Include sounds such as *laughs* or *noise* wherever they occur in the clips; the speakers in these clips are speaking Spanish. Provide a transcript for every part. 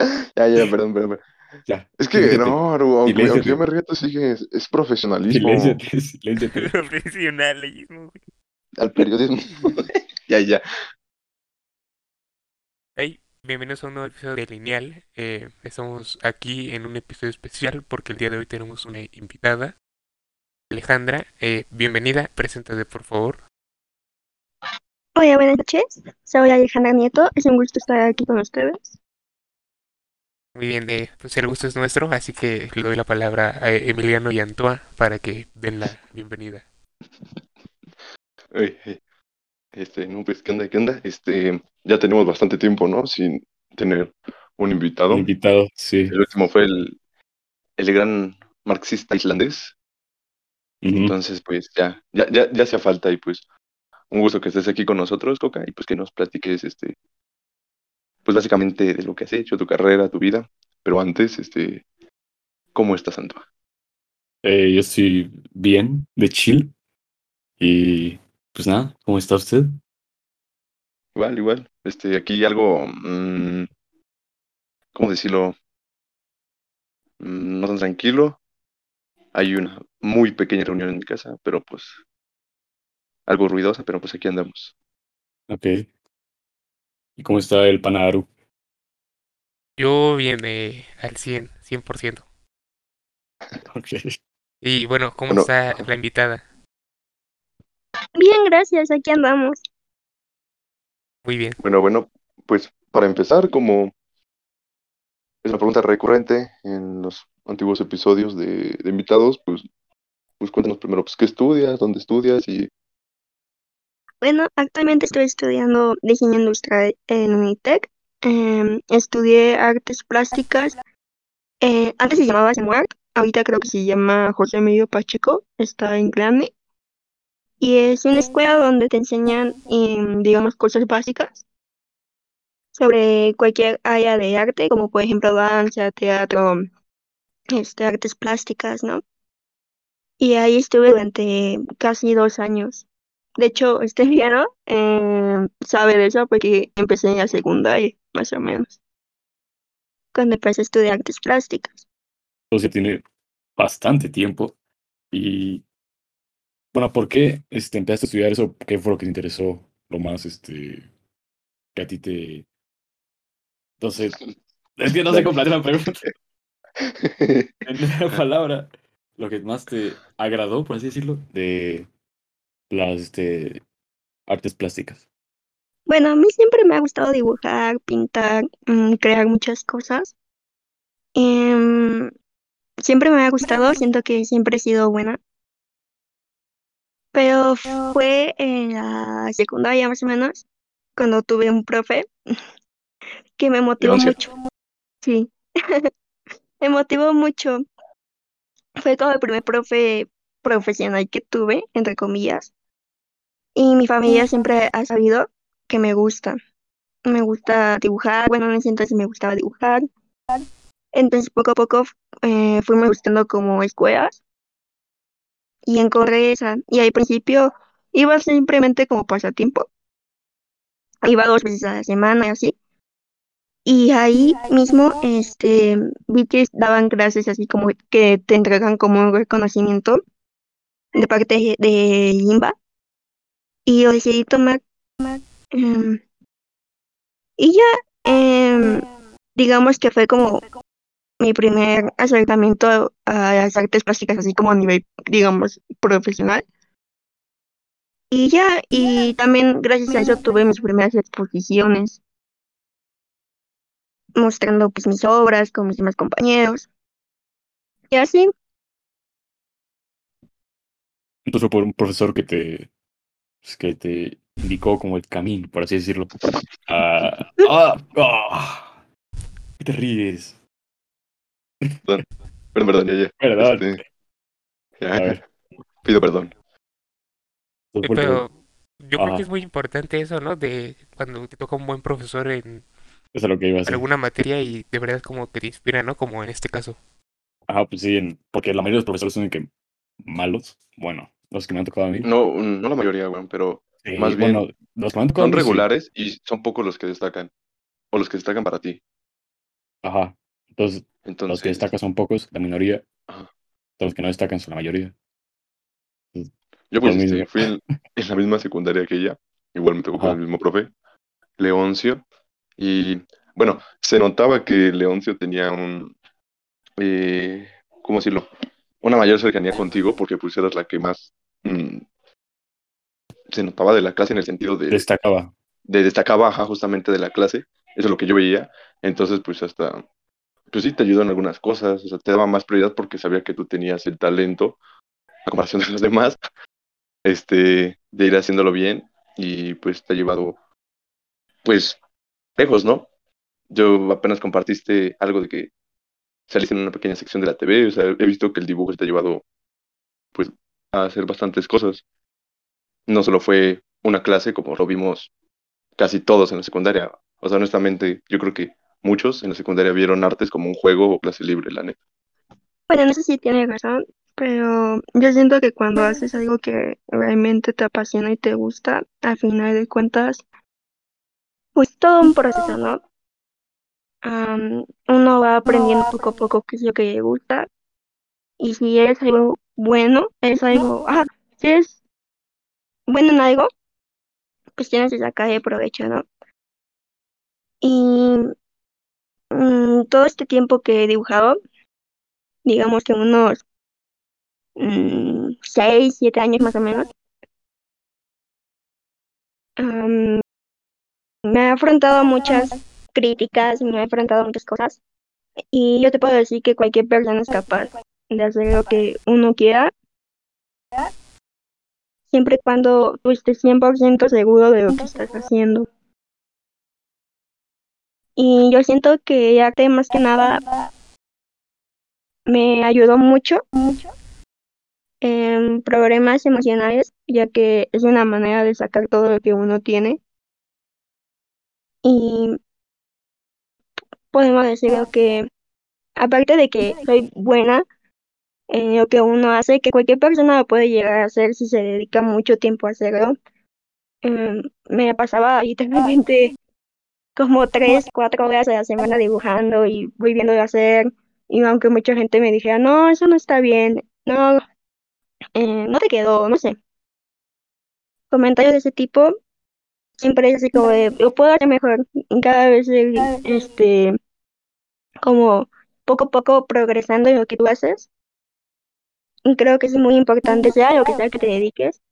*laughs* Ya, ya, perdón, perdón. perdón. *laughs* Ya. Es que no, Aru, aunque, aunque yo me río, tú sigues, es profesionalismo Silénciate, *laughs* silénciate. Profesionalismo, güey. al periodismo. Ya, ya. Hey, bienvenidos a un nuevo episodio de Lineal. Eh, estamos aquí en un episodio especial porque el día de hoy tenemos una invitada, Alejandra. Eh, bienvenida, preséntate por favor. Hola, buenas noches. Soy Alejandra Nieto. Es un gusto estar aquí con ustedes. Muy bien, eh, pues el gusto es nuestro, así que le doy la palabra a Emiliano y Antoa para que den la bienvenida. Este, no, pues, ¿qué onda? ¿Qué onda? Este, ya tenemos bastante tiempo, ¿no? Sin tener un invitado. Invitado, sí. El último fue el, el gran marxista islandés. Entonces, pues, ya, ya, ya, ya hacía falta y pues, un gusto que estés aquí con nosotros, Coca, y pues que nos platiques, este, pues básicamente de lo que has hecho, tu carrera, tu vida. Pero antes, este, ¿cómo estás, Antoa? Eh, yo estoy bien, de chill. Y pues nada, ¿cómo está usted? Igual, igual. Este, aquí algo, mm, ¿cómo decirlo? Mm, no tan tranquilo. Hay una muy pequeña reunión en mi casa, pero pues algo ruidosa, pero pues aquí andamos. Ok. ¿Y cómo está el Panaru? Yo bien, eh, al 100, 100%. *laughs* Ok. Y bueno, ¿cómo Bueno. está la invitada? Bien, gracias. Aquí andamos. Muy bien. Bueno, bueno, pues para empezar, como es una pregunta recurrente en los antiguos episodios de, de invitados, pues, pues cuéntanos primero, pues, ¿qué estudias? ¿Dónde estudias? Y Bueno, actualmente estoy estudiando diseño industrial en Unitec. Em, estudié artes plásticas. Eh, antes se llamaba Semuart. Ahorita creo que se llama José Emilio Pacheco. Está en Grande. Y es una escuela donde te enseñan, em, digamos, cosas básicas sobre cualquier área de arte, como por ejemplo danza, teatro, este, artes plásticas, ¿no? Y ahí estuve durante casi dos años. De hecho, este Esteliano eh, sabe de eso porque empecé en la secundaria, más o menos, cuando empecé a estudiar artes plásticas. Entonces tiene bastante tiempo. Y bueno, ¿por qué este, empezaste a estudiar eso? ¿Qué fue lo que te interesó lo más este, que a ti te... Entonces, es que no sé cómo plantear la pregunta. *laughs* En la palabra, lo que más te agradó, por así decirlo, de las este, artes plásticas. Bueno, a mí siempre me ha gustado dibujar, pintar, mm, crear muchas cosas. Em, siempre me ha gustado, siento que siempre he sido buena. Pero fue en la secundaria más o menos, cuando tuve un profe *laughs* que me motivó mucho. Sí, *laughs* me motivó mucho. Fue como el primer profe profesional que tuve, entre comillas. Y mi familia siempre ha sabido que me gusta. Me gusta dibujar, bueno, en ese entonces me gustaba dibujar. Entonces poco a poco eh, fuimos buscando como escuelas y encontré esa. Y al principio iba simplemente como pasatiempo. Iba dos veces a la semana y así. Y ahí mismo este, vi que daban clases así como que te entregan como un reconocimiento de parte de Limba. Y lo decidí tomar. em, y ya, em, digamos que fue como mi primer acercamiento a las artes plásticas, así como a nivel, digamos, profesional. Y ya, y también gracias a eso tuve mis primeras exposiciones, mostrando pues mis obras con mis demás compañeros. Y así, Entonces por un profesor que te, pues, que te indicó como el camino, por así decirlo. Ah, ah, ah. ¿Qué te ríes? Perdón, perdón, ya, ya. Perdón. Este, ya, A ver. pido perdón. Pero yo creo que es muy importante eso, ¿no? De cuando te toca un buen profesor en eso es lo que iba a decir. alguna materia y de verdad como que te inspira, ¿no? Como en este caso. Ajá, pues sí, en- porque la mayoría de los profesores son de que malos. Bueno, los que me han tocado a mí. No, no la mayoría, weón, pero Sí, más bien, los que me han tocado a son sí. regulares y son pocos los que destacan. O los que destacan para ti. Ajá. Entonces, los que destacan son pocos, la minoría. ajá. Los que no destacan son la mayoría. Yo pues este, fui en, *laughs* en la misma secundaria que ella, igual me tocó con el mismo profe, Leoncio, y bueno, se notaba que Leoncio tenía un, eh, ¿cómo decirlo? Una mayor cercanía contigo porque pues eras la que más mm, se notaba de la clase en el sentido de, Destacaba. de destacaba ajá, justamente de la clase, eso es lo que yo veía, entonces pues hasta, pues sí te ayudó en algunas cosas, o sea, te daba más prioridad porque sabía que tú tenías el talento, a comparación de los demás, este, de ir haciéndolo bien y pues te ha llevado, pues, lejos, ¿no? Yo apenas compartiste algo de que saliste en una pequeña sección de la TV, o sea, he visto que el dibujo te ha llevado, pues, a hacer bastantes cosas. No solo fue una clase como lo vimos casi todos en la secundaria. O sea, honestamente, yo creo que muchos en la secundaria vieron artes como un juego o clase libre, la neta. Bueno, no sé si tiene razón, pero yo siento que cuando haces algo que realmente te apasiona y te gusta, al final de cuentas, pues todo un proceso, ¿no? Am, uno va aprendiendo poco a poco qué es lo que le gusta y si es algo bueno, es algo, ah, si es bueno en algo, pues tienes que sacarle provecho, ¿no? Y mm, todo este tiempo que he dibujado, digamos que unos mm, seis, siete años más o menos, am, me ha afrontado muchas críticas, me ha enfrentado a muchas cosas y yo te puedo decir que cualquier persona es capaz de hacer lo que uno quiera, siempre y cuando tú estés 100% seguro de lo que estás haciendo. Y yo siento que el arte más que nada me ayudó mucho en problemas emocionales, ya que es una manera de sacar todo lo que uno tiene. Y podemos decirlo que, aparte de que soy buena en lo que uno hace, que cualquier persona lo puede llegar a hacer si se dedica mucho tiempo a hacerlo, em, me pasaba literalmente como tres, cuatro horas a la semana dibujando y volviéndolo a hacer. Y aunque mucha gente me dijera, no, eso no está bien, no, eh, no te quedó, no sé. Comentarios de ese tipo, siempre es así como de, lo puedo hacer mejor. Y cada vez, este, como poco a poco progresando en lo que tú haces. Creo que es muy importante, sea lo que sea que te dediques,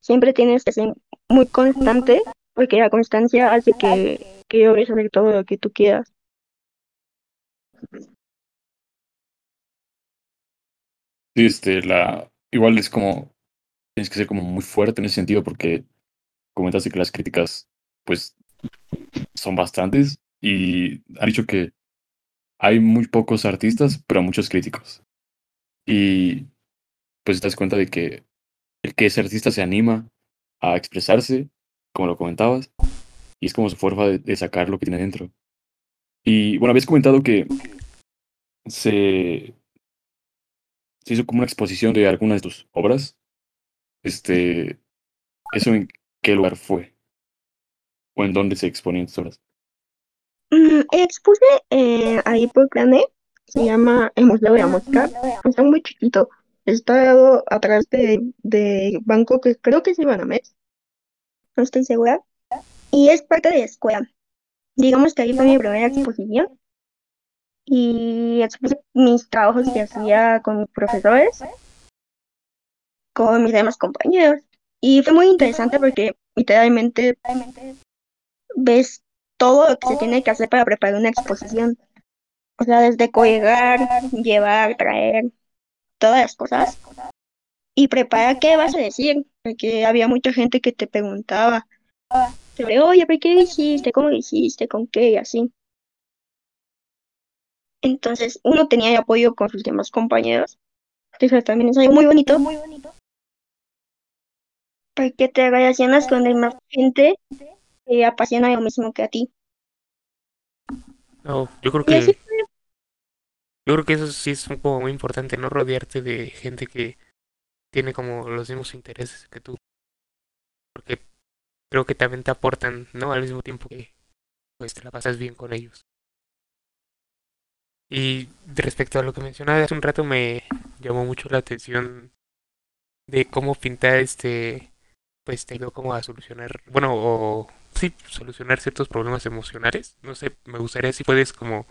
siempre tienes que ser muy constante, porque la constancia hace que, que logres hacer todo lo que tú quieras. Sí, este, la, igual es como, tienes que ser como muy fuerte en ese sentido porque comentaste que las críticas, pues, son bastantes y han dicho que hay muy pocos artistas, pero muchos críticos. Y pues te das cuenta de que el que ese artista se anima a expresarse, como lo comentabas, y es como su forma de, de sacar lo que tiene dentro. Y bueno, habías comentado que se, se hizo como una exposición de algunas de tus obras. Este, ¿eso en qué lugar fue? ¿O en dónde se exponían tus obras? Mm, expuse eh, ahí por Planet, se llama el Museo de la Mosca, está muy chiquito, está atrás de, de banco que creo que es el Banamex, no estoy segura, y es parte de la escuela. Digamos que ahí fue mi primera exposición. Y expuse mis trabajos que hacía con mis profesores, con mis demás compañeros, y fue muy interesante porque literalmente ves todo lo que se tiene que hacer para preparar una exposición. O sea, desde colgar, llevar, traer, todas las cosas. Y preparar qué vas a decir, porque había mucha gente que te preguntaba sobre, oye, ¿pero qué hiciste? ¿Cómo lo hiciste? ¿Con qué? Y así. Entonces, uno tenía el apoyo con sus demás compañeros. Eso también es algo muy bonito. Porque te relacionas con demás gente que apasiona lo mismo que a ti. No, yo creo que yo creo que eso sí es como muy importante, ¿no? Rodearte de gente que tiene como los mismos intereses que tú. Porque creo que también te aportan, ¿no? Al mismo tiempo que pues te la pasas bien con ellos. Y respecto a lo que mencionaba hace un rato, me llamó mucho la atención de cómo pintar este, pues te ayudó como a solucionar, bueno, o sí, solucionar ciertos problemas emocionales. No sé, me gustaría si puedes como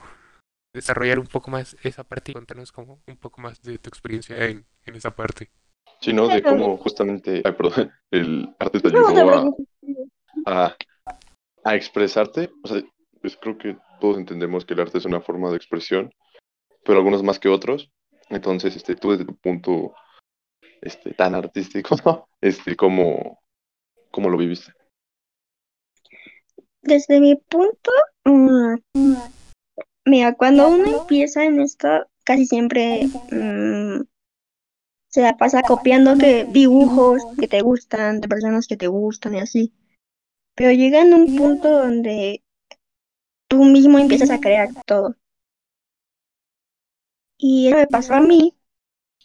desarrollar un poco más esa parte y contarnos como un poco más de tu experiencia en, en esa parte. Sí, ¿no? De cómo justamente, ay, perdón, *laughs* el arte te ayudó a, a, a expresarte. O sea, pues creo que todos entendemos que el arte es una forma de expresión, pero algunos más que otros. Entonces, este, tú desde tu punto este, tan artístico, *laughs* ¿no? Este, ¿cómo, ¿cómo lo viviste? Desde mi punto, mm, mira, cuando uno empieza en esto, casi siempre mm, se la pasa copiando que dibujos que te gustan, de personas que te gustan y así. Pero llega en un punto donde tú mismo empiezas a crear todo. Y eso me pasó a mí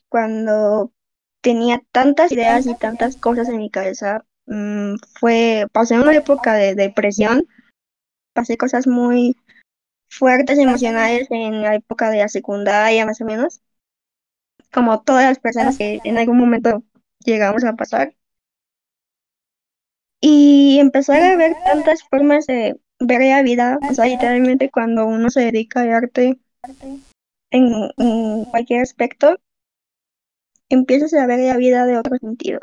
cuando tenía tantas ideas y tantas cosas en mi cabeza. Mm, fue, pasé una época de depresión, pasé cosas muy fuertes emocionales en la época de la secundaria, más o menos, como todas las personas que en algún momento llegamos a pasar. Y empezar a ver tantas formas de ver la vida, o sea, literalmente cuando uno se dedica al arte en, en cualquier aspecto, empiezas a ver la vida de otro sentido.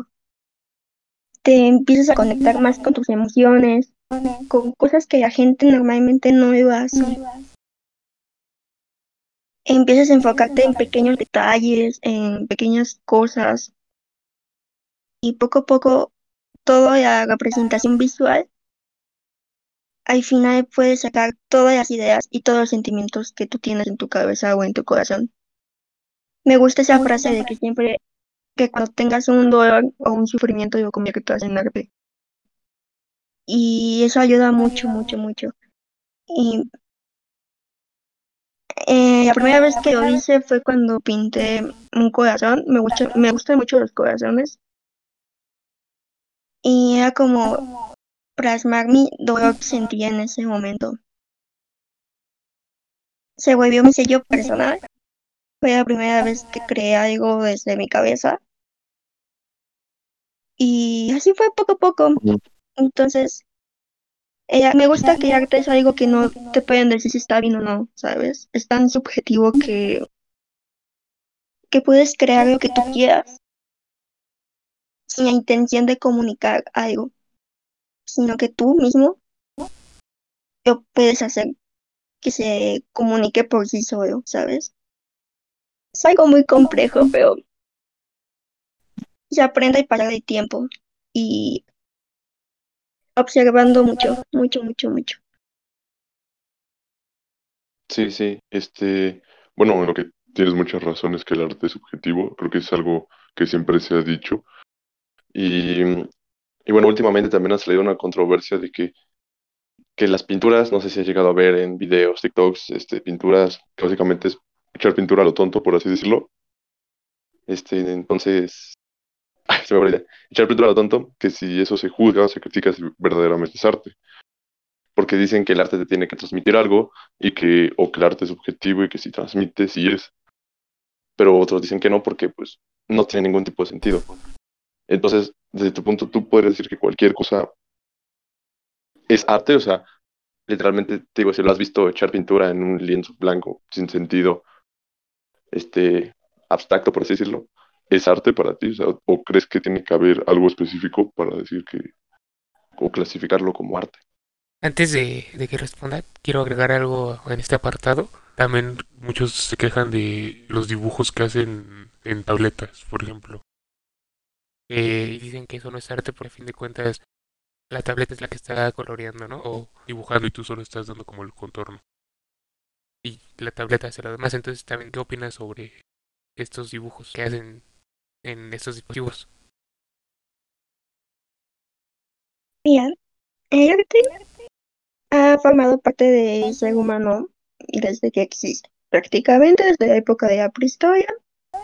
Te empiezas a conectar más con tus emociones, con cosas que la gente normalmente no lo hace. Empiezas a enfocarte en pequeños detalles, en pequeñas cosas. Y poco a poco, toda la representación visual, al final puedes sacar todas las ideas y todos los sentimientos que tú tienes en tu cabeza o en tu corazón. Me gusta esa frase de que siempre, que cuando tengas un dolor o un sufrimiento, lo conviertas en arte. Y eso ayuda mucho, mucho, mucho. Y eh, la primera vez que lo hice fue cuando pinté un corazón. Me, gusta, me gustan mucho los corazones. Y era como plasmar mi dolor que sentía en ese momento. Se volvió mi sello personal. Fue la primera vez que creé algo desde mi cabeza. Y así fue poco a poco. Entonces, ella, me gusta que el arte es algo que no te pueden decir si está bien o no, ¿sabes? Es tan subjetivo que, que puedes crear lo que tú quieras sin la intención de comunicar algo, sino que tú mismo lo puedes hacer que se comunique por sí solo, ¿sabes? Es algo muy complejo, pero se aprende a parar el tiempo y observando mucho, mucho, mucho, mucho. Sí, sí, este, bueno, lo que tienes muchas razones que el arte es subjetivo, creo que es algo que siempre se ha dicho. Y, y bueno, últimamente también ha salido una controversia de que, que las pinturas, no sé si has llegado a ver en videos, TikToks, este, pinturas, básicamente es echar pintura a lo tonto, por así decirlo. Este, entonces, se me echar pintura a lo tonto, que si eso se juzga o se critica, si verdaderamente es arte. Porque dicen que el arte te tiene que transmitir algo, y que, o que el arte es objetivo y que si transmite, sí es. Pero otros dicen que no, porque pues no tiene ningún tipo de sentido. Entonces, desde tu punto, tú puedes decir que cualquier cosa es arte, o sea, literalmente, te digo, si lo has visto echar pintura en un lienzo blanco sin sentido, este, abstracto, por así decirlo, ¿es arte para ti? O, sea, ¿o crees que tiene que haber algo específico para decir que, o clasificarlo como arte? Antes de, de que responda, quiero agregar algo en este apartado. También muchos se quejan de los dibujos que hacen en tabletas, por ejemplo. Eh, dicen que eso no es arte a fin de cuentas la tableta es la que está coloreando, ¿no? O dibujando y tú solo estás dando como el contorno. Y la tableta hace lo demás. Entonces, también, ¿qué opinas sobre estos dibujos que hacen en estos dispositivos? Mira, el arte ha formado parte del ser humano desde que existe. Prácticamente desde la época de la prehistoria,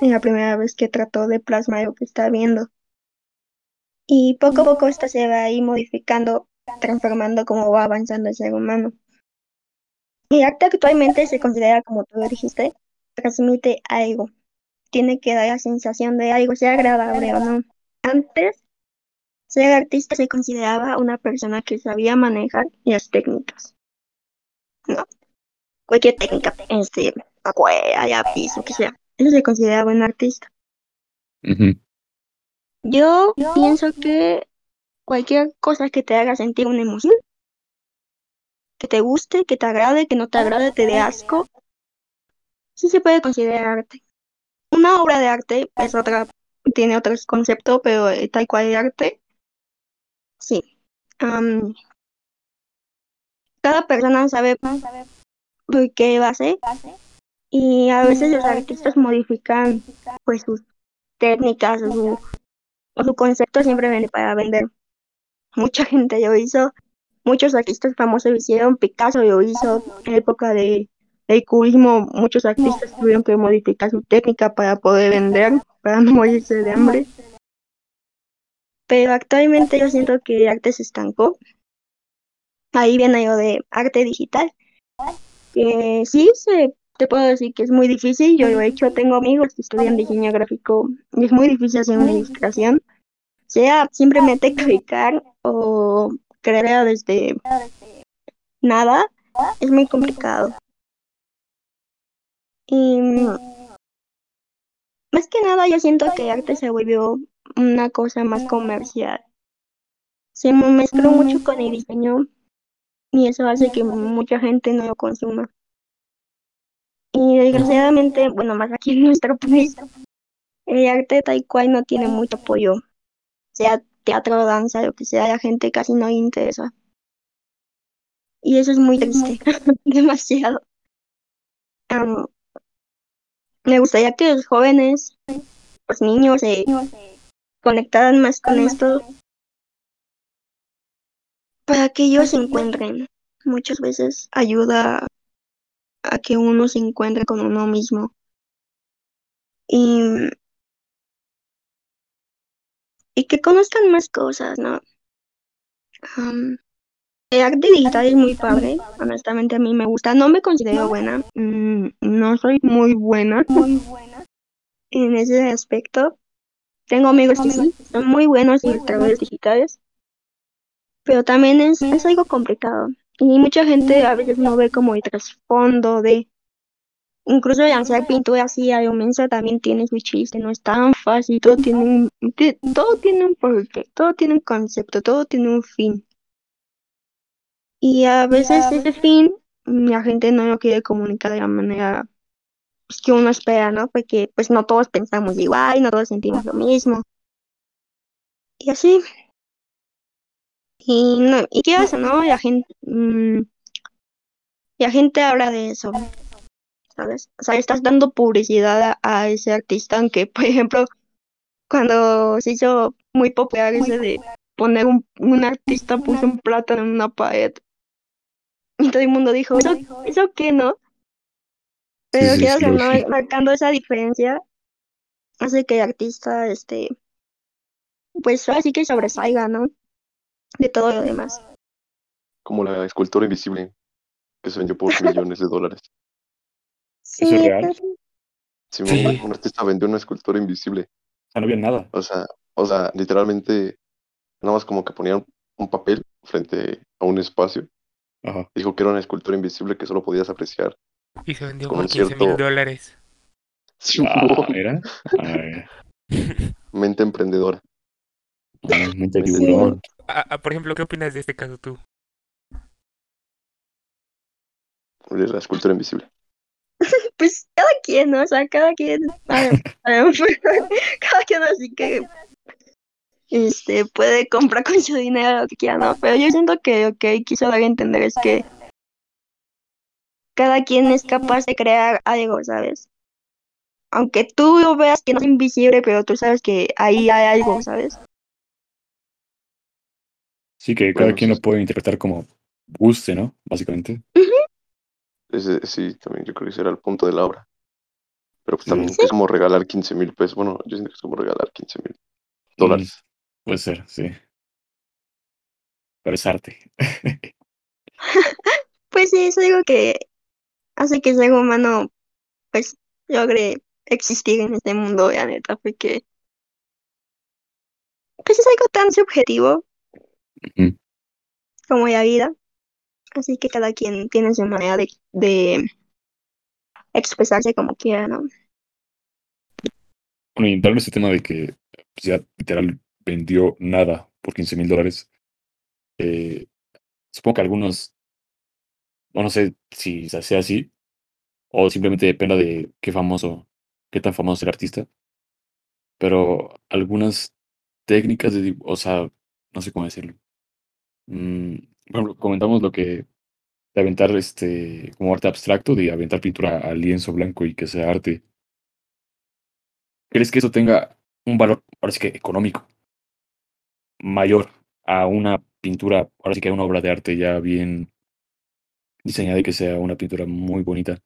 es la primera vez que trató de plasmar lo que está viendo. Y poco a poco esto se va ahí modificando, transformando como va avanzando el ser humano. El arte actualmente se considera, como tú dijiste, transmite algo. Tiene que dar la sensación de algo, sea agradable o no. Antes, ser artista se consideraba una persona que sabía manejar las técnicas. No. Cualquier técnica, este, acuarela, lápiz, lo que sea. Eso se consideraba un artista. Yo pienso que cualquier cosa que te haga sentir una emoción, que te guste, que te agrade, que no te agrade, te dé asco, sí se puede considerar arte. Una obra de arte es otra, tiene otro concepto, pero eh, tal cual de arte, sí. Am, cada persona sabe por qué ser y a veces los artistas modifican pues sus técnicas o su, o su concepto siempre viene para vender. Mucha gente lo hizo, muchos artistas famosos lo hicieron, Picasso lo hizo en época de, del cubismo, muchos artistas tuvieron que modificar su técnica para poder vender, para no morirse de hambre. Pero actualmente yo siento que el arte se estancó. Ahí viene lo de arte digital. Que sí, se, te puedo decir que es muy difícil. Yo lo he hecho, tengo amigos que estudian diseño gráfico y es muy difícil hacer una ilustración. Sea simplemente clicar o crear desde nada, es muy complicado. Y mm, más que nada yo siento que arte se volvió una cosa más comercial. Se me mezcló mucho con el diseño y eso hace que mucha gente no lo consuma. Y desgraciadamente, bueno, más aquí en nuestro país, el arte tal no tiene mucho apoyo. Sea teatro, danza, lo que sea, la gente casi no interesa. Y eso es muy triste, *laughs* demasiado. Am, me gustaría que los jóvenes, los niños, se conectaran más con esto para que ellos se encuentren. Muchas veces ayuda a que uno se encuentre con uno mismo. Y, y que conozcan más cosas, ¿no? El arte digital es muy padre, honestamente a mí me gusta. No me considero buena, mm, no soy muy buena en ese aspecto. Tengo amigos que sí, son muy buenos ilustradores digitales, pero también es, es algo complicado. Y mucha gente a veces no ve como el trasfondo de... Incluso lanzar pintura así a mensa también tiene su chiste, no es tan fácil, todo tiene un, todo tiene un porqué, todo tiene un concepto, todo tiene un fin. Y a veces ese fin la gente no lo quiere comunicar de la manera pues, que uno espera, ¿no? Porque pues no todos pensamos igual, no todos sentimos lo mismo. Y así. Y no, y qué hace, ¿no? La gente, mm, la gente habla de eso, ¿sabes? O sea, estás dando publicidad a, a ese artista, aunque, *laughs* por ejemplo, cuando se hizo muy popular ese de poner un, un artista puso un plátano en una pared. *laughs* Y todo el mundo dijo, ¿eso, ¿eso qué, no? Pero sí, sí, no, vi. marcando esa diferencia, hace que el artista, este, pues así que sobresalga, ¿no? De todo lo demás. Como la escultura invisible que se vendió por *laughs* millones de dólares. ¿Eso es real? Sí, Sí. un artista vendió una escultura invisible. O sea, no había nada. O sea, o sea, literalmente, nada más como que ponían un papel frente a un espacio. Ajá. Dijo que era una escultura invisible que solo podías apreciar. Y se vendió por 15 mil cierto- dólares. Ah. Ay, *laughs* Mente emprendedora. ay, mente Sí. tiburón. Ah, ah, por ejemplo, ¿qué opinas de este caso tú? de La escultura invisible. *laughs* Pues cada quien, ¿no? O sea, cada quien, ah, *laughs* ah, cada quien así que este puede comprar con su dinero lo que quiera, ¿no? Pero yo siento que lo que quiso dar a entender es que cada quien es capaz de crear algo, ¿sabes? Aunque tú lo veas que no es invisible, pero tú sabes que ahí hay algo, ¿sabes? Sí, que cada Bueno, quien lo puede interpretar como guste, ¿no? Básicamente. Ese, sí, también yo creo que ese era el punto de la obra. Pero pues también Sí. es como regalar 15 mil pesos. Bueno, yo siento que es como regalar 15 mil dólares. Puede ser, sí. Pero es arte. *laughs* Pues sí, eso digo que hace que el ser humano pues logre existir en este mundo, la neta, porque pues es algo tan subjetivo Ujú. como la vida. Así que cada quien tiene su manera de, de expresarse como quiera, ¿no? Bueno, y entrar en este tema de que pues, ya literal vendió nada por 15 mil dólares. eh, supongo que algunos, o no sé si se sea así, o simplemente dependa de qué famoso, qué tan famoso es el artista. Pero algunas técnicas de, o sea, no sé cómo decirlo. Mm, ejemplo, comentamos lo que de aventar este como arte abstracto, de aventar pintura al lienzo blanco y que sea arte. ¿Crees que eso tenga un valor, ahora sí que económico, mayor a una pintura, ahora sí que a una obra de arte ya bien diseñada y que sea una pintura muy bonita?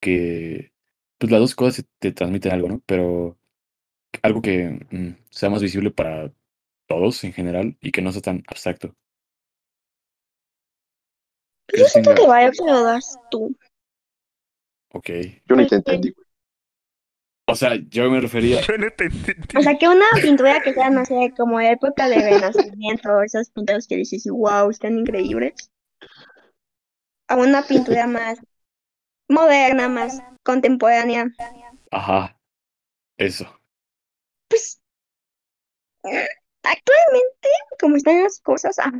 Que, pues las dos cosas te transmiten algo, ¿no? Pero algo que mm, sea más visible para todos en general y que no sea tan abstracto. Yo ¿Crees que siento que vaya lo das tú. Ok. Yo te Porque- entendí, güey. O sea, yo me refería... Yo no te entendí. O sea, que una pintura que sea, no sé, como de época de Renacimiento, esas pinturas que dices, wow, están increíbles. A una pintura más moderna, más contemporánea. Ajá. Eso. Pues, actualmente, como están las cosas, ah,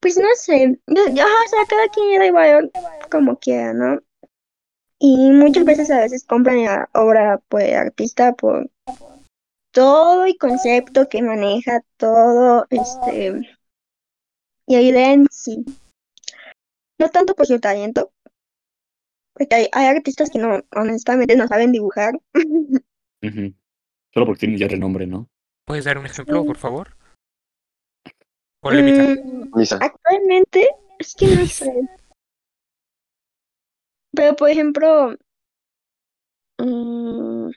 pues no sé, yo, o sea, cada quien el valor como quiera, ¿no? Y muchas veces a veces compran la obra por el artista por todo el concepto que maneja, todo, este, y la idea en sí. No tanto por su talento, porque hay, hay artistas que no, honestamente, no saben dibujar. Solo porque tienen ya renombre, ¿no? ¿Puedes dar un ejemplo, por favor? Polémica. Mm. Actualmente, es que no *laughs* sé. Pero, por ejemplo, mm,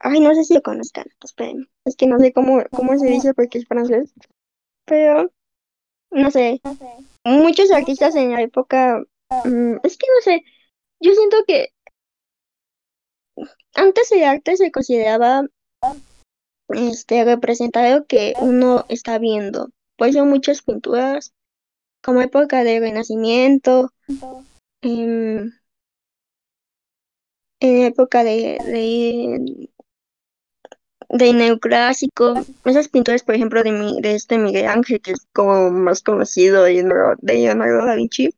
ay, no sé si lo conozcan, esperen. Es que no sé cómo, cómo se dice porque es francés. Pero, no sé. Muchos artistas en la época, mm, es que no sé. Yo siento que antes el arte se consideraba este representar lo que uno está viendo. Por eso muchas pinturas, como época de Renacimiento, em, en época de, de, de neoclásico, esas pinturas, por ejemplo, de, mi, de este Miguel Ángel, que es como más conocido de Leonardo, de Leonardo da Vinci,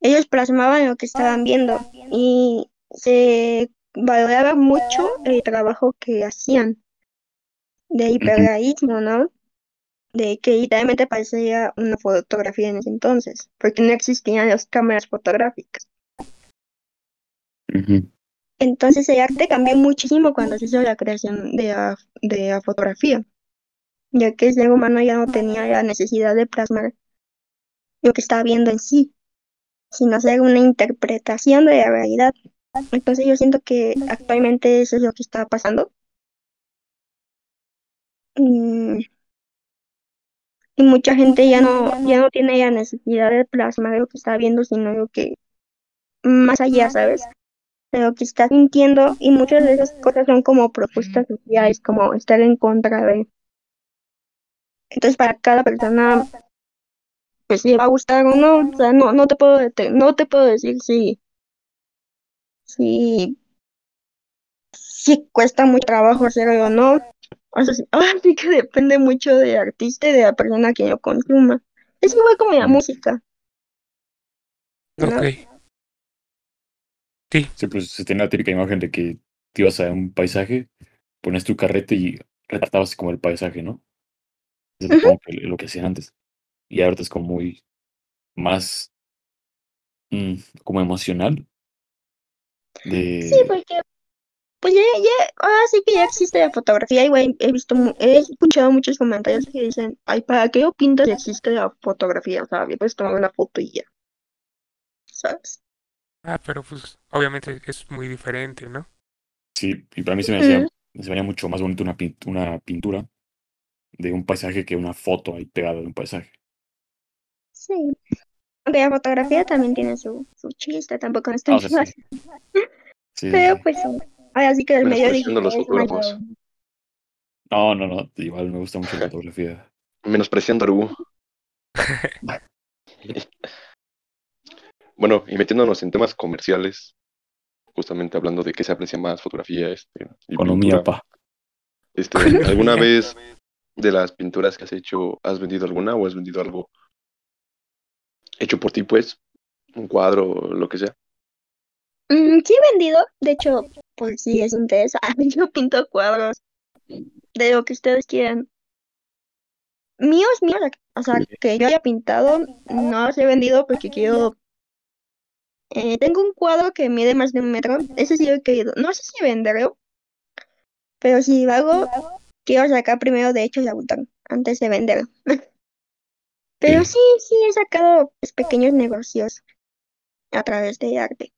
ellos plasmaban lo que estaban viendo y se valoraba mucho el trabajo que hacían de hiperrealismo, ¿no? De que literalmente parecía una fotografía en ese entonces, porque no existían las cámaras fotográficas. Entonces el arte cambió muchísimo cuando se hizo la creación de la, de la fotografía, ya que el ser humano ya no tenía la necesidad de plasmar lo que estaba viendo en sí, sino hacer una interpretación de la realidad. Entonces yo siento que actualmente eso es lo que está pasando. Mm, Y mucha gente ya no, ya no tiene la necesidad de plasmar lo que está viendo, sino lo que más allá, ¿sabes? De lo que está sintiendo, y muchas de esas cosas son como propuestas sociales, como estar en contra de. Entonces, para cada persona, pues le va a gustar o no, o sea, no, no te puedo, no te puedo decir si, si, si cuesta mucho trabajo hacerlo o no. O sea, sí, *laughs* así que depende mucho del artista y de la persona que lo consuma. Es igual como la música. ¿no? Ok. Sí, Sí, pues se tiene la típica imagen de que te ibas a un paisaje, pones tu carrete y retratabas como el paisaje, ¿no? Es que lo que hacían antes. Y ahorita es como muy más mm, como emocional. De Sí, porque pues ya, ya, ahora sí que ya existe la fotografía y güey, he visto, mu- he escuchado muchos comentarios que dicen, ay, ¿para qué lo pintas si existe la fotografía? O sea, puedes tomar una foto y ya, ¿sabes? ah, pero pues obviamente es muy diferente, ¿no? sí, y para mí se me hacía, se me haría mucho más bonito una, pin- una pintura de un paisaje que una foto ahí pegada de un paisaje. Sí. Aunque la fotografía también tiene su, su chiste, tampoco no es tan Ah, o sea, sí. Pero pues sí. Ahora sí que el medio digital los fotógrafos. No, no, no. Igual me gusta mucho la fotografía. Menospreciando a Arubu. *laughs* Bueno, y metiéndonos en temas comerciales, justamente hablando de qué se aprecia más, fotografía, este, Economía, pa. Este, ¿alguna vez de las pinturas que has hecho, has vendido alguna o has vendido algo hecho por ti, pues? Un cuadro o lo que sea. Mm, sí he vendido, de hecho, pues si les interesa, *laughs* yo pinto cuadros de lo que ustedes quieran. Míos, míos, o sea, que yo haya pintado, no los he vendido porque quiero... eh, tengo un cuadro que mide más de un metro, ese sí lo he querido. No sé si venderlo, pero si lo hago, quiero sacar primero de hecho el autor, antes de venderlo. *laughs* Pero sí, sí he sacado pues, pequeños negocios a través de arte.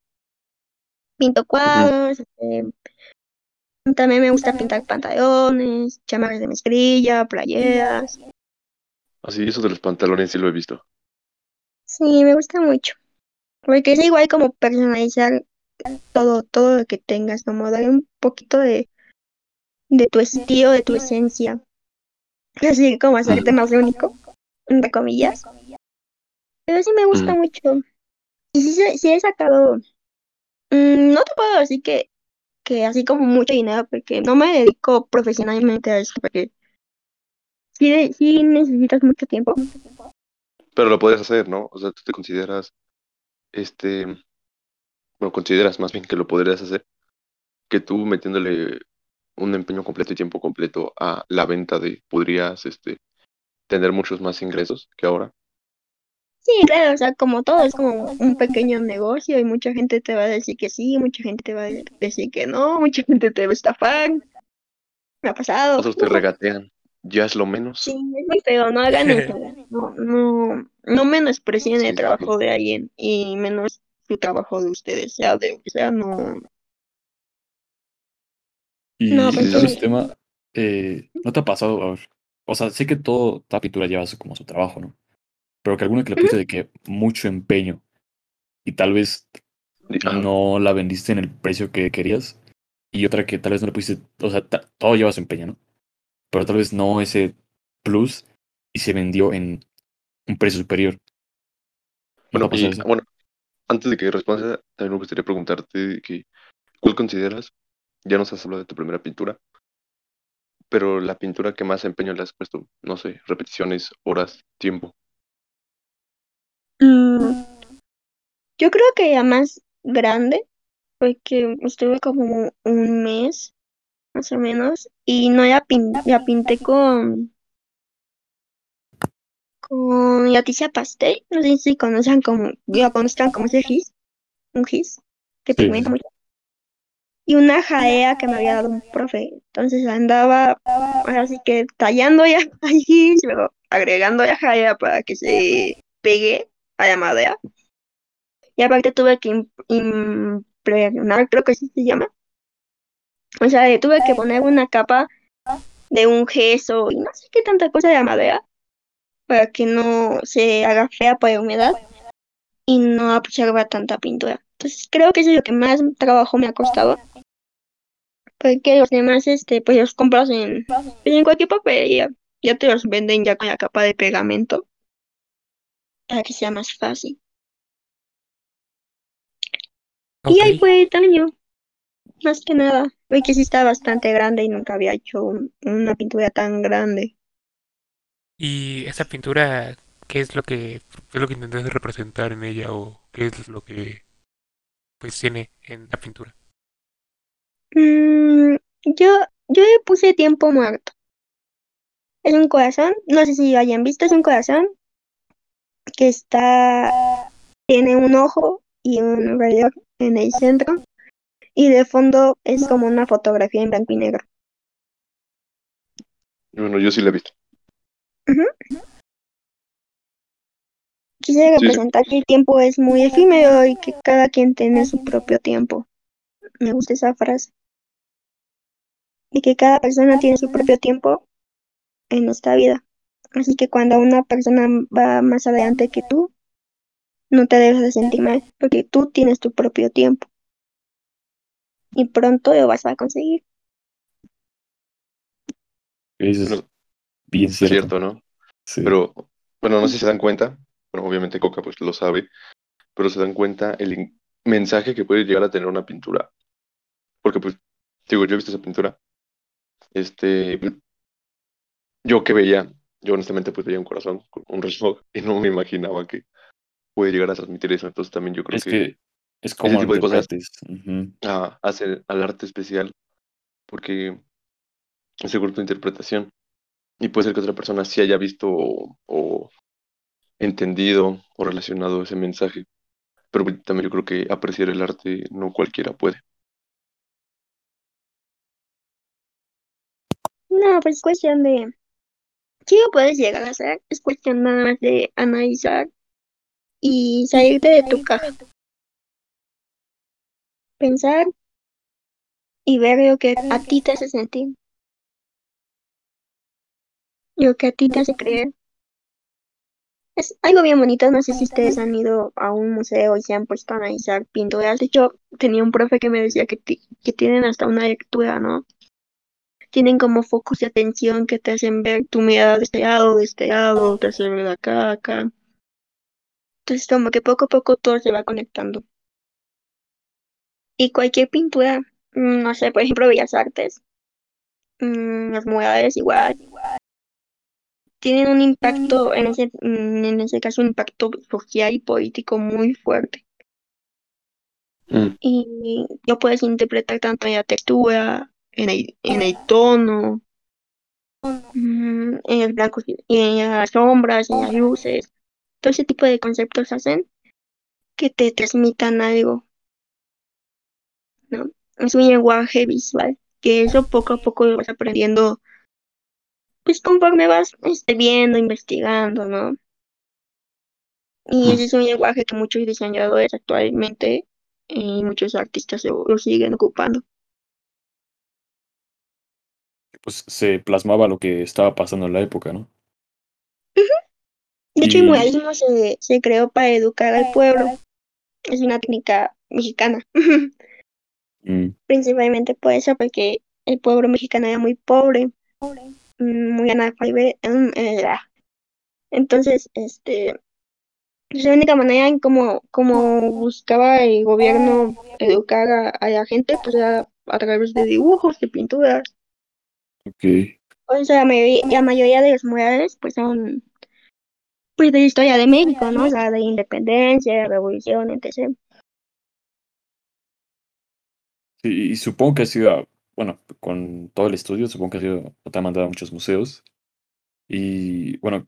Pinto cuadros, este, también me gusta pintar pantalones, chamarras de mezclilla, playeras. Así, eso de los pantalones sí lo he visto. Sí, me gusta mucho. Porque es igual como personalizar todo, todo lo que tengas, como darle un poquito de, de tu estilo, de tu esencia. Así como hacerte más único, entre comillas. Pero sí me gusta Mm. mucho. Y sí, sí he sacado, mm, no te puedo decir que, que así como mucho dinero, porque no me dedico profesionalmente a eso, porque sí, sí necesitas mucho tiempo. Pero lo puedes hacer, ¿no? O sea, tú te consideras, este, bueno, consideras más bien que lo podrías hacer, que tú metiéndole un empeño completo y tiempo completo a la venta de, podrías, este, tener muchos más ingresos que ahora. Sí, claro, o sea, como todo, es como un pequeño negocio y mucha gente te va a decir que sí, mucha gente te va a decir que no, *laughs* mucha gente te va a estafar. Me ha pasado. Otros te regatean, ya es lo menos. Sí, es muy feo, no hagan eso. *laughs* No, no, no menosprecien Sí, el trabajo sí. de alguien y menos su trabajo de ustedes, sea de que sea, no. Y No, pues todo sí. ese tema, eh, ¿no te ha pasado? A ver, o sea, sé que todo, toda pintura lleva como su trabajo, ¿no? Pero que alguna que le pusiste de que mucho empeño y tal vez no la vendiste en el precio que querías y otra que tal vez no le pusiste, o sea, todo lleva su empeño, ¿no? Pero tal vez no ese plus y se vendió en un precio superior. ¿No Bueno, y, bueno, antes de que respondas, también me gustaría preguntarte que, ¿cuál consideras? Ya nos has hablado de tu primera pintura, pero la pintura que más empeño le has puesto, no sé, repeticiones, horas, tiempo. Mm, yo creo que ya más grande, porque estuve como un mes, más o menos, y no ya, pin- ya pinté con, con Leticia Pastel, no sé si conocen como, ya conozcan como ese gis, un gis, que Sí, mucho. Y una jaea que me había dado un profe, entonces andaba, ahora sí que tallando ya *laughs* el gis, luego agregando ya jaea para que se pegue a la madera. Y aparte tuve que im- impregnar, creo que así se llama. O sea, le tuve que poner una capa de un gesso y no sé qué tanta cosa de madera para que no se haga fea por la humedad y no absorba tanta pintura. Entonces creo que eso es lo que más trabajo me ha costado. Porque los demás, este, pues los compras en, pues, en cualquier papelería. Ya te los venden ya con la capa de pegamento para que sea más fácil. Y ahí fue el daño, más que nada. Porque sí está bastante grande y nunca había hecho un- una pintura tan grande. Y esa pintura, ¿qué es lo que, qué es lo que intentas representar en ella o qué es lo que pues tiene en la pintura? Mm, yo, yo le puse tiempo muerto. Es un corazón, no sé si hayan visto, es un corazón que está, tiene un ojo y un reloj en el centro. Y de fondo es como una fotografía en blanco y negro. Bueno, yo sí la he visto. Quise Sí, sí. representar que el tiempo es muy efímero y que cada quien tiene su propio tiempo. Me gusta esa frase. Y que cada persona tiene su propio tiempo en esta vida. Así que cuando una persona va más adelante que tú, no te debes de sentir mal, porque tú tienes tu propio tiempo. Y pronto lo vas a conseguir. Eso es No, bien es cierto. cierto, ¿no? Sí. Pero, bueno, no sé si se dan cuenta, bueno, obviamente Coca pues lo sabe, pero se dan cuenta el mensaje que puede llegar a tener una pintura. Porque pues, digo, yo he visto esa pintura, este, yo que veía, yo honestamente pues veía un corazón, con un reloj, y no me imaginaba que puede llegar a transmitir eso. Entonces también yo creo Es que que es como tipo de cosas- interpretes. Ujú. a hacer al arte especial, porque es seguro tu interpretación. Y puede ser que otra persona sí haya visto o, o entendido o relacionado ese mensaje. Pero pues, también yo creo que apreciar el arte no cualquiera puede. No, pues es cuestión de... Sí lo puedes llegar a hacer, es cuestión nada más de analizar y salirte de tu caja. Pensar y ver lo que a ti te hace sentir. Lo que a ti te hace creer. Es algo bien bonito, no sé si ustedes han ido a un museo y se han puesto a analizar pinturas. De hecho, tenía un profe que me decía que, que tienen hasta una lectura, ¿no? Tienen como focos de atención que te hacen ver tu mirada de este lado, de este lado, te hacen ver acá, acá. Entonces, como que poco a poco todo se va conectando. Y cualquier pintura, mm, no sé, por ejemplo, Bellas Artes, mm, las murales igual, tienen un impacto, en ese, mm, en ese caso, un impacto social y político muy fuerte. Mm. Y lo puedes interpretar tanto en la textura, en el, en el tono, mm, en el blanco, en las sombras, en las luces. Todo ese tipo de conceptos hacen que te transmitan algo, ¿no? Es un lenguaje visual, que eso poco a poco lo vas aprendiendo, pues conforme vas este, viendo, investigando, ¿no? Y ese es un lenguaje que muchos diseñadores actualmente y muchos artistas lo, lo siguen ocupando. Pues se plasmaba lo que estaba pasando en la época, ¿no? De hecho, Y- el muralismo se, se creó para educar al pueblo. Es una técnica mexicana. *laughs* Mm, Principalmente por eso, porque el pueblo mexicano era muy pobre, mm, muy analfabeto. Entonces, este, pues, la única manera en como, como buscaba el gobierno educar a, a la gente, pues era a través de dibujos, de pinturas. Ok. O sea, la mayoría, la mayoría de los murales, pues son, pues de la historia de México, ¿no? O sea, de independencia, de revolución, etc. Sí, y supongo que ha sido, bueno, con todo el estudio, supongo que ha sido, te ha mandado a muchos museos. Y bueno,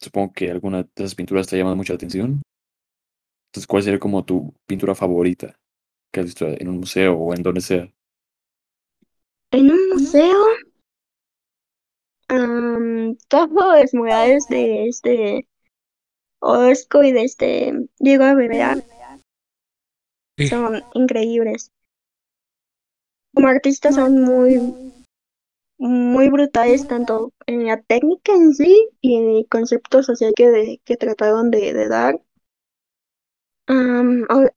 supongo que alguna de esas pinturas te ha llamado mucho la atención. Entonces, ¿cuál sería como tu pintura favorita que has visto en un museo o en donde sea? En un museo, am, todos los murales de este Orozco y de este Diego Rivera Sí. son increíbles. Como artistas son muy, muy brutales, tanto en la técnica en sí y en el concepto social que, de- que trataron de, de dar.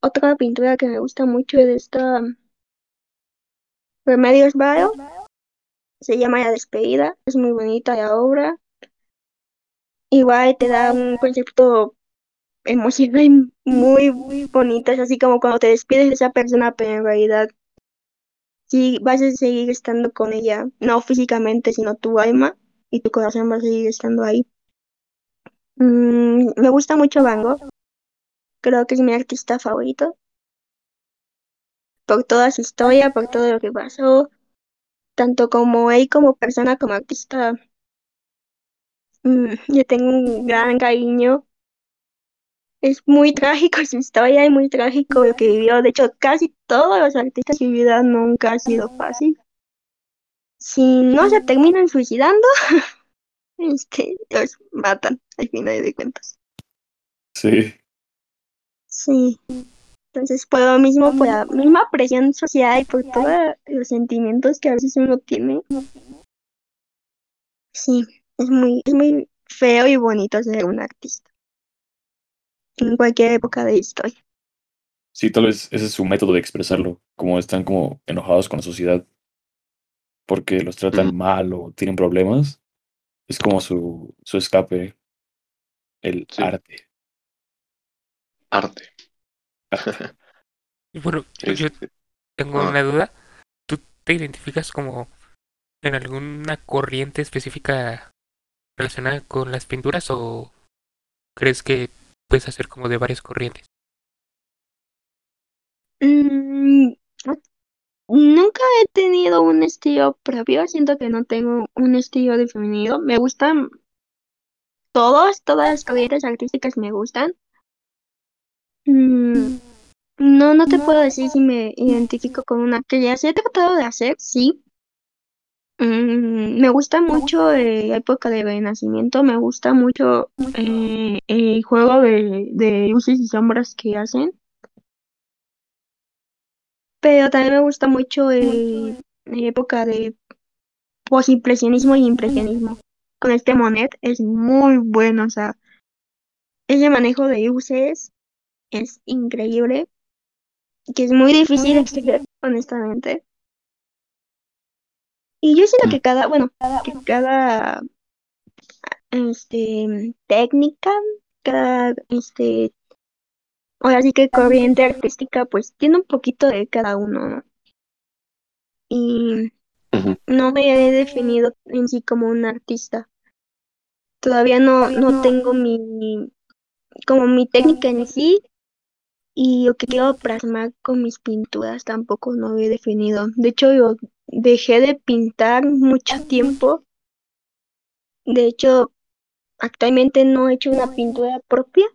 Otra pintura que me gusta mucho es de esta Remedios Varo, se llama La Despedida, es muy bonita la obra. Igual te da un concepto emocional muy bonito, es así como cuando te despides de esa persona, pero en realidad sí vas a seguir estando con ella, no físicamente, sino tu alma y tu corazón va a seguir estando ahí. Mm, me gusta mucho Van Gogh, creo que es mi artista favorito, por toda su historia, por todo lo que pasó, tanto como él como persona, como artista. Mm, yo tengo un gran cariño. Es muy *laughs* trágico su historia y muy trágico lo que vivió. De hecho, casi todos los artistas su vida nunca ha sido fácil. Si no se terminan suicidando, *laughs* este, los matan al final de cuentas. Sí, Sí. Entonces, por lo mismo, por la misma presión social y por todos los sentimientos que a veces uno tiene. Sí, Es muy, es muy feo y bonito ser un artista. En cualquier época de historia. Sí, tal vez ese es su método de expresarlo, como están como enojados con la sociedad porque los tratan mal o tienen problemas. Es como su, su escape, el Sí. arte. Arte. *laughs* Y bueno, yo, yo Este, tengo ah. una duda. ¿Tú te identificas como en alguna corriente específica relacionada con las pinturas o crees que puedes hacer como de varias corrientes? Mm, nunca he tenido un estilo propio, siento que no tengo un estilo definido. Me gustan todos, todas las corrientes artísticas me gustan. Mm, no, no te puedo decir si me identifico con una que ya se he tratado de hacer, sí. Mm, me gusta mucho eh, la época del Renacimiento, me gusta mucho eh, el juego de, de luces y sombras que hacen. Pero también me gusta mucho el- la época de posimpresionismo y impresionismo. Con este Monet es muy bueno, o sea, ese manejo de luces es increíble, que es muy difícil de explicar, honestamente. Y yo siento que cada, bueno, que cada este técnica, cada este ahora sí que corriente artística, pues tiene un poquito de cada uno, ¿no? Y no me he definido en sí como un artista. Todavía no, no tengo mi, como mi técnica en sí y lo que quiero plasmar con mis pinturas tampoco no lo he definido. De hecho, yo dejé de pintar mucho tiempo. De hecho, actualmente no he hecho una pintura propia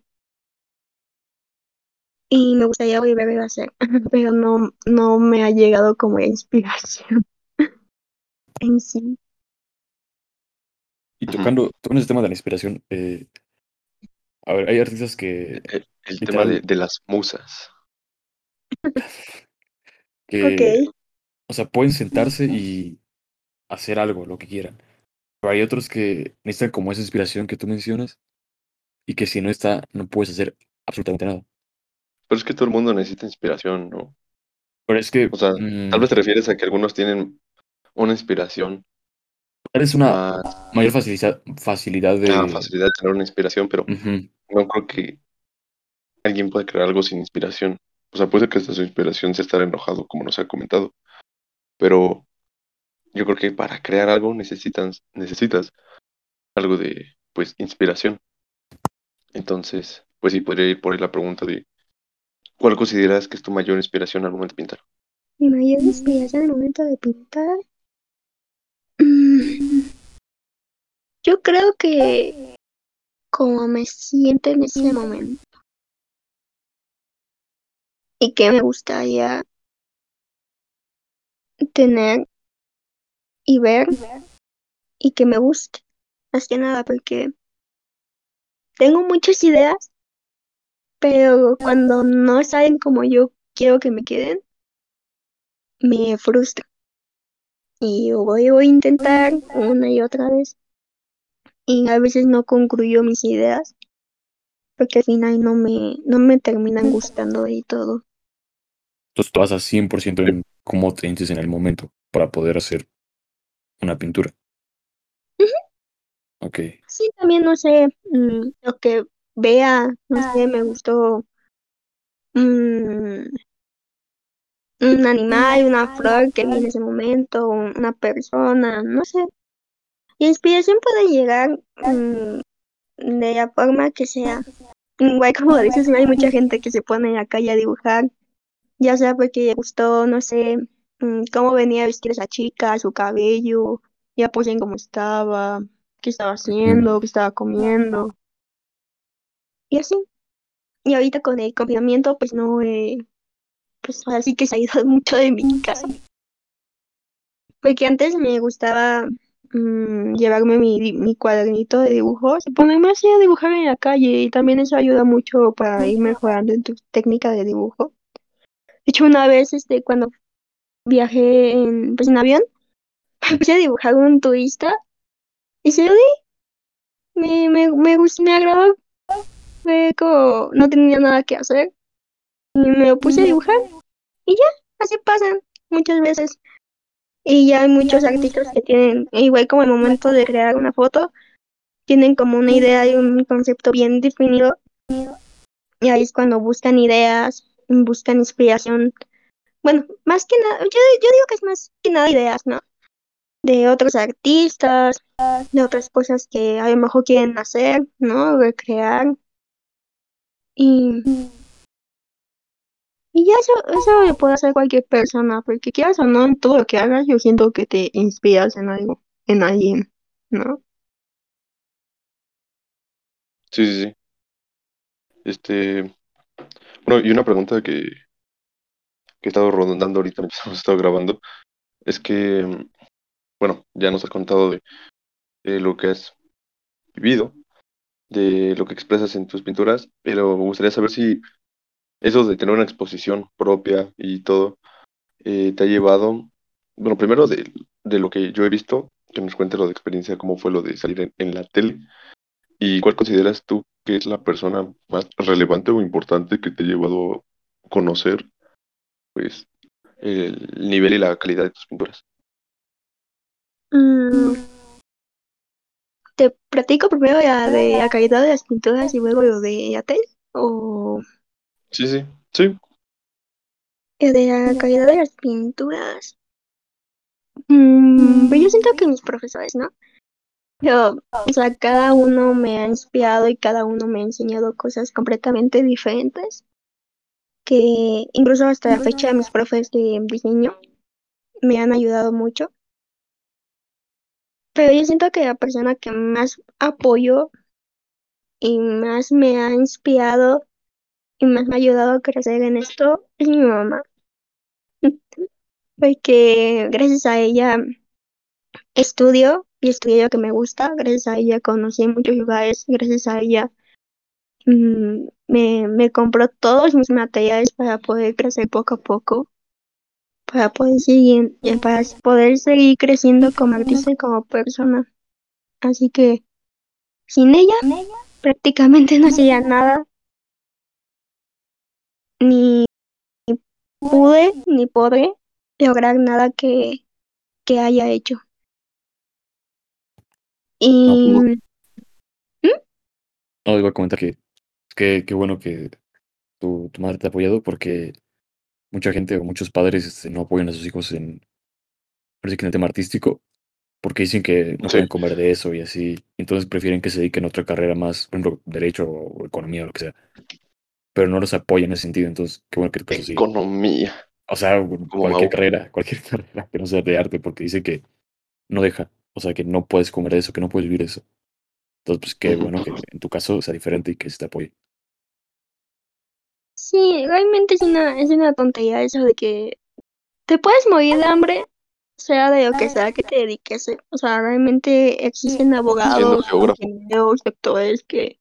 y me gustaría volver a hacer, *laughs* pero no, no me ha llegado como la inspiración *laughs* en sí. Y tocando, tocando ese tema de la inspiración, eh, a ver, hay artistas que, El, el Literal. tema de, de las musas. *laughs* que, Ok. o sea, pueden sentarse y hacer algo, lo que quieran. Pero hay otros que necesitan como esa inspiración que tú mencionas y que si no está, no puedes hacer absolutamente nada. Pero es que todo el mundo necesita inspiración, ¿no? Pero es que O sea, mm, tal vez te refieres a que algunos tienen una inspiración tal vez una más mayor facilidad, facilidad de... ah, facilidad de tener una inspiración, pero. No creo que alguien pueda crear algo sin inspiración. O sea, puede ser que hasta su inspiración sea estar enojado, como nos ha comentado. Pero yo creo que para crear algo necesitas, necesitas algo de, pues, inspiración. Entonces, pues sí, podría ir por ahí la pregunta de ¿cuál consideras que es tu mayor inspiración al momento de pintar? Mi mayor inspiración al momento de pintar. Mm, Yo creo que como me siento en ese momento y que me gustaría tener y ver y que me guste. Más que nada porque tengo muchas ideas, pero cuando no salen como yo quiero que me queden, me frustra. Y yo voy, voy a intentar una y otra vez. Y a veces no concluyo mis ideas, porque al final no me, no me terminan gustando y todo. Entonces tú vas a 100% en cómo te sientes en el momento para poder hacer una pintura. Ok. Sí, también no sé, mm, lo que vea, no sé, me gustó mm, un animal, una flor que vi en ese momento, un- una persona, no sé. La inspiración puede llegar mm, de la forma que sea. Igual como dices, hay mucha gente que se pone en la calle a dibujar, ya sea porque le gustó, no sé, mm, cómo venía a vestir esa chica, su cabello, ya pues en cómo estaba, qué estaba haciendo, qué estaba comiendo, y así. Y ahorita con el confinamiento, pues no, eh, pues ahora sí que se ha ido *laughs* mucho de mi casa. Porque antes me gustaba mm, llevarme mi, mi cuadernito de dibujos y ponerme así a dibujar en la calle y también eso ayuda mucho para ir mejorando en tu técnica de dibujo. De hecho, una vez este, cuando viajé en, pues, en avión, *laughs* empecé a dibujar un turista y se lo di me, me, me, me agradó. Fue como, no tenía nada que hacer. Y me puse a dibujar. Y ya, así pasan muchas veces. Y ya hay muchos artistas que tienen, igual como el momento de crear una foto, tienen como una idea y un concepto bien definido. Y ahí es cuando buscan ideas, buscan inspiración. Bueno, más que nada, yo, yo digo que es más que nada ideas, ¿no? De otros artistas, de otras cosas que a lo mejor quieren hacer, ¿no? Recrear. Y, y ya eso, eso lo puede hacer cualquier persona, porque quieras o no, en todo lo que hagas, yo siento que te inspiras en algo, en alguien, ¿no? Sí, sí, sí. Este, bueno, y una pregunta que, que he estado rondando ahorita *laughs* hemos estado grabando, es que, bueno, ya nos has contado de lo que has vivido, de lo que expresas en tus pinturas, pero me gustaría saber si eso de tener una exposición propia y todo, eh, te ha llevado, bueno, primero de, de lo que yo he visto, que nos cuente lo de experiencia, cómo fue lo de salir en, la tele, y cuál consideras tú que es la persona más relevante o importante que te ha llevado a conocer, pues, el nivel y la calidad de tus pinturas. Mm, ¿te platico primero la de la calidad de las pinturas y luego lo de Yatel? ¿O Sí, sí, sí. el de la calidad de las pinturas? Mm, pues yo siento que mis profesores, ¿no? Pero, o sea, cada uno me ha inspirado y cada uno me ha enseñado cosas completamente diferentes, que incluso hasta la fecha mis profes de diseño me han ayudado mucho. Pero yo siento que la persona que más apoyo y más me ha inspirado y más me ha ayudado a crecer en esto es mi mamá. Porque gracias a ella estudio y estudié lo que me gusta, gracias a ella conocí muchos lugares, gracias a ella mm, me, me compró todos mis materiales para poder crecer poco a poco, para poder seguir, para poder seguir creciendo como artista y como persona. Así que sin ella prácticamente no sería nada, ni pude ni podré lograr nada que, que haya hecho. Y No, iba a comentar que que qué bueno que tu, tu madre te ha apoyado porque mucha gente o muchos padres este, no apoyan a sus hijos en, parece que en el tema artístico porque dicen que no Sí. pueden comer de eso y así. Entonces prefieren que se dediquen a otra carrera más, por ejemplo, derecho o economía o lo que sea. Pero no los apoyan en ese sentido. Entonces, qué bueno que tu caso sí. Economía. O sea, Como cualquier carrera, cualquier *laughs* carrera que no sea de arte, porque dice que no deja. O sea, que no puedes comer de eso, que no puedes vivir de eso. Entonces, pues qué bueno que en tu caso sea diferente y que se te apoye. sí, realmente es una, es una tontería eso de que te puedes morir de hambre, sea de lo que sea que te dediques. O sea, realmente existen abogados, ingenieros, doctores que,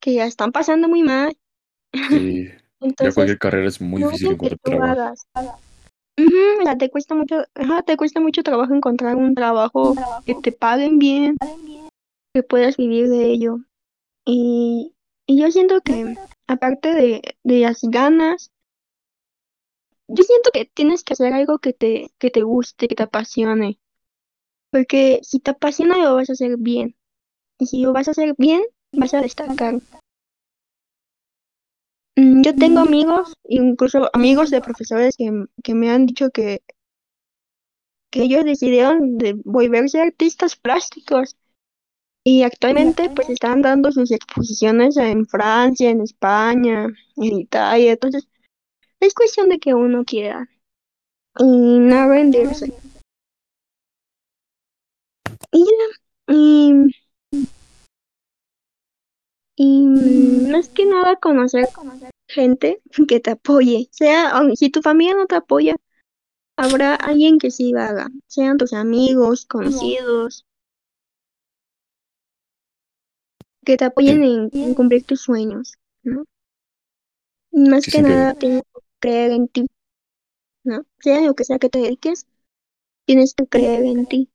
que ya están pasando muy mal. Sí, *laughs* ya Entonces, cualquier carrera es muy no difícil encontrar trabajo. hagas. O sea, te cuesta mucho, ajá, te cuesta mucho trabajo encontrar un trabajo que te paguen bien, que puedas vivir de ello. Y, y yo siento que, aparte de, de las ganas, yo siento que tienes que hacer algo que te, que te guste, que te apasione. Porque si te apasiona, lo vas a hacer bien. Y si lo vas a hacer bien, vas a destacar. Mm, Yo tengo amigos, incluso amigos de profesores que, que me han dicho que, que ellos decidieron de volverse artistas plásticos. Y actualmente pues están dando sus exposiciones en Francia, en España, en Italia. Entonces, es cuestión de que uno quiera. Y no rendirse. Y. Y, y más que nada conocer gente que te apoye. Sea, si tu familia no te apoya, habrá alguien que sí lo haga. Sean tus amigos, conocidos, que te apoyen en, en cumplir tus sueños, ¿no? Más Sí, que sí, que- nada tienes que creer en ti, ¿no? Sea lo que sea que te dediques, tienes que creer en ti.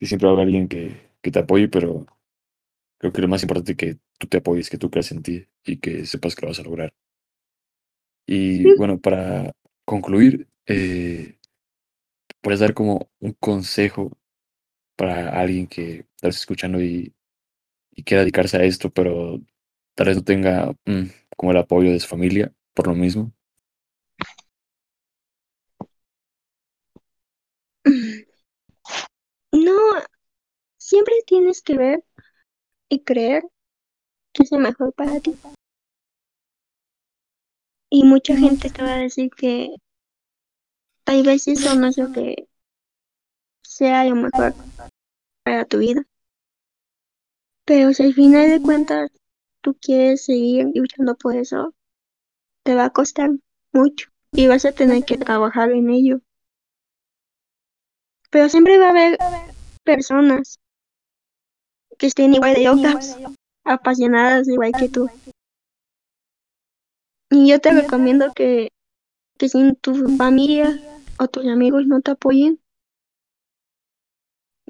y siempre va a haber alguien que, que te apoye, pero creo que lo más importante es que tú te apoyes, que tú creas en ti y que sepas que lo vas a lograr. Y bueno, para concluir, eh, puedes dar como un consejo para alguien que está escuchando y, y quiera dedicarse a esto, pero tal vez no tenga mm, como el apoyo de su familia por lo mismo. No, siempre tienes que ver y creer que es lo mejor para ti. Y mucha gente te va a decir que hay veces eso no es lo que sea lo mejor para tu vida. Pero si al final de cuentas tú quieres seguir luchando por eso, te va a costar mucho y vas a tener que trabajar en ello. Pero siempre va a haber personas que estén igual de locas, apasionadas igual que tú. Y yo te recomiendo que, que si tu familia o tus amigos no te apoyen,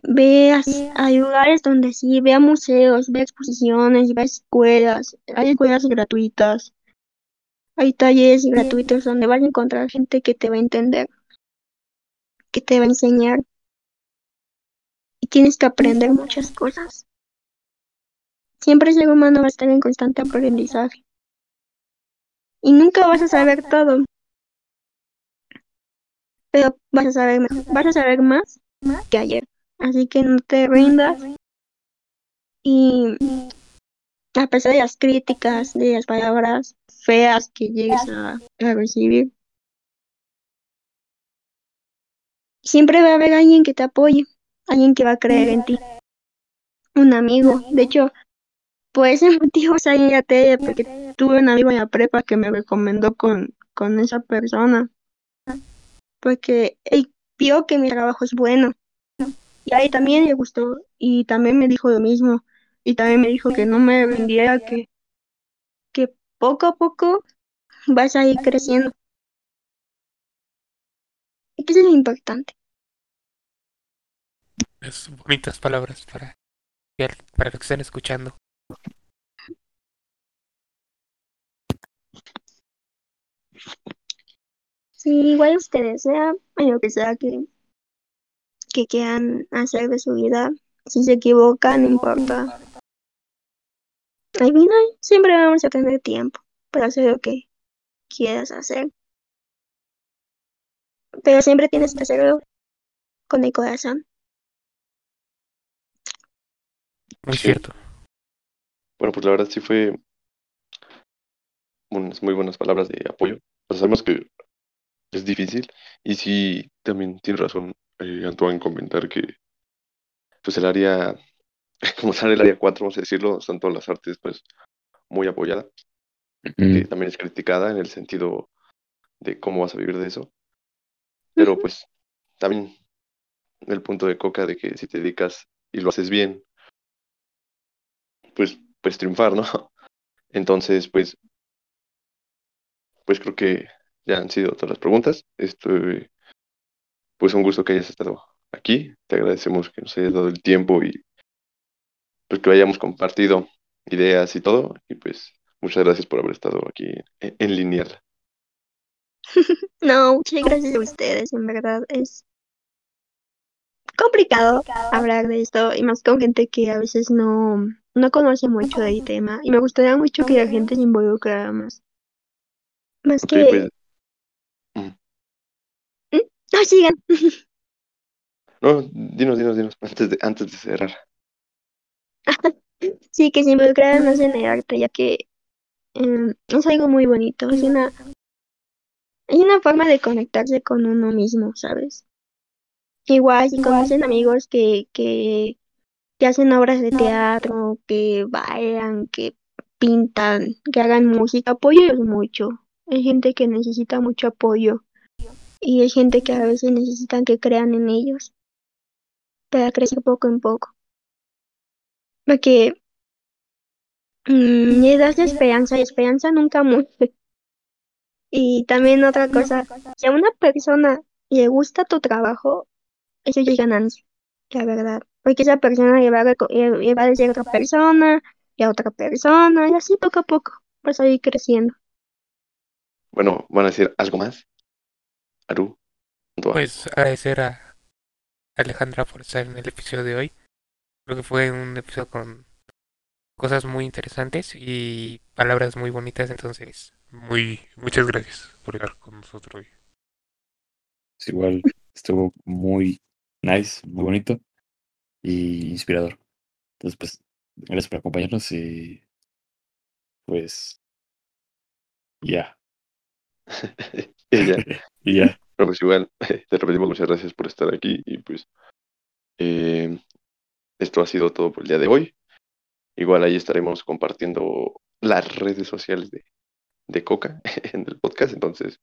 veas a lugares donde sí, ve a museos, ve exposiciones, ve a escuelas, hay escuelas gratuitas, hay talleres gratuitos donde vas a encontrar gente que te va a entender, que te va a enseñar. Y tienes que aprender muchas cosas. Siempre el ser humano va a estar en constante aprendizaje. Y nunca vas a saber todo. Pero vas a saber, vas a saber más que ayer. Así que no te rindas. Y a pesar de las críticas, de las palabras feas que llegues a recibir, siempre va a haber alguien que te apoye, alguien que va a creer en ti. Un amigo. De hecho, por ese motivo salí a tele, porque tuve un amigo en la prepa que me recomendó con, con esa persona. Porque él vio que mi trabajo es bueno. Y a él también le gustó. Y también me dijo lo mismo. Y también me dijo que no me rindiera, que, que poco a poco vas a ir creciendo. Y que es lo importante. Es bonitas palabras para, para los que están escuchando. Sí, igual ustedes, sea lo que sea que, que quieran hacer de su vida, si se equivocan, no importa. Al final siempre vamos a tener tiempo para hacer lo que quieras hacer. Pero siempre tienes que hacerlo con el corazón. Sí. cierto. Bueno, pues la verdad sí fue unas muy buenas palabras de apoyo. Sabemos que es difícil y sí, también tiene razón eh, Antoine en comentar que pues el área, *laughs* como sale el área 4, vamos a decirlo, están todas las artes pues muy apoyada, que Mm, también es criticada en el sentido de cómo vas a vivir de eso, pero pues también el punto de Coca de que si te dedicas y lo haces bien, pues puedes triunfar, ¿no? *laughs* Entonces, pues, pues creo que ya han sido todas las preguntas. Esto, pues un gusto que hayas estado aquí. Te agradecemos que nos hayas dado el tiempo y pues que hayamos compartido ideas y todo. Y pues muchas gracias por haber estado aquí en, en Lineal. *laughs* No, muchas gracias a ustedes, en verdad es complicado hablar de esto y más con gente que a veces no, no conoce mucho del tema y me gustaría mucho que la gente se involucrara más. Más que... pues, mm. No, sigan. *laughs* no, dinos, dinos, dinos, antes de, antes de cerrar. *laughs* Sí, que se involucraran más en el arte, ya que em, es algo muy bonito, es una, es una forma de conectarse con uno mismo, ¿sabes? Igual si conocen amigos que, que, que hacen obras de teatro, que bailan, que pintan, que hagan música, apóyenlos mucho. Hay gente que necesita mucho apoyo y hay gente que a veces necesitan que crean en ellos para crecer poco en poco. Porque mm, le das esperanza y esperanza nunca muere. *laughs* Y también otra cosa, si a una persona le gusta tu trabajo, eso ya es ganancia, la verdad. porque esa persona le va a, le- va a decir a otra persona y a otra persona y así poco a poco vas a ir creciendo. Bueno, ¿van a decir algo más? Aru. Pues agradecer a Alejandra por estar en el episodio de hoy. Creo que fue un episodio con cosas muy interesantes y palabras muy bonitas, entonces muy muchas gracias por estar con nosotros hoy. Es igual, estuvo muy nice, muy bonito y inspirador. Entonces, pues, gracias por acompañarnos y pues ya. Y ya. *laughs* y ya. *laughs* Pero pues igual, *laughs* te repetimos muchas gracias por estar aquí y pues eh, esto ha sido todo por el día de hoy. Igual ahí estaremos compartiendo las redes sociales de, de Coca en el podcast, entonces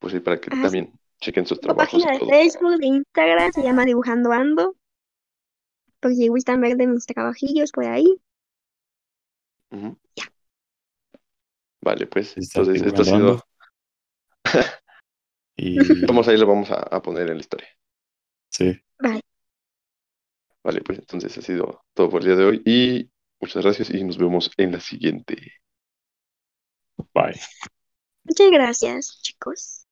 pues ahí para que Ah, también chequen sus La trabajos página y de todo. Facebook, de Instagram se llama Dibujando Ando. Por si gustan ver de mis trabajillos por ahí. Ujú. Vale, pues entonces esto ha sido... *laughs* Y Vamos ahí lo vamos a, a poner en la historia. sí, Bye. Vale, pues entonces ha sido todo por el día de hoy y muchas gracias y nos vemos en la siguiente. bye. Muchas gracias, chicos.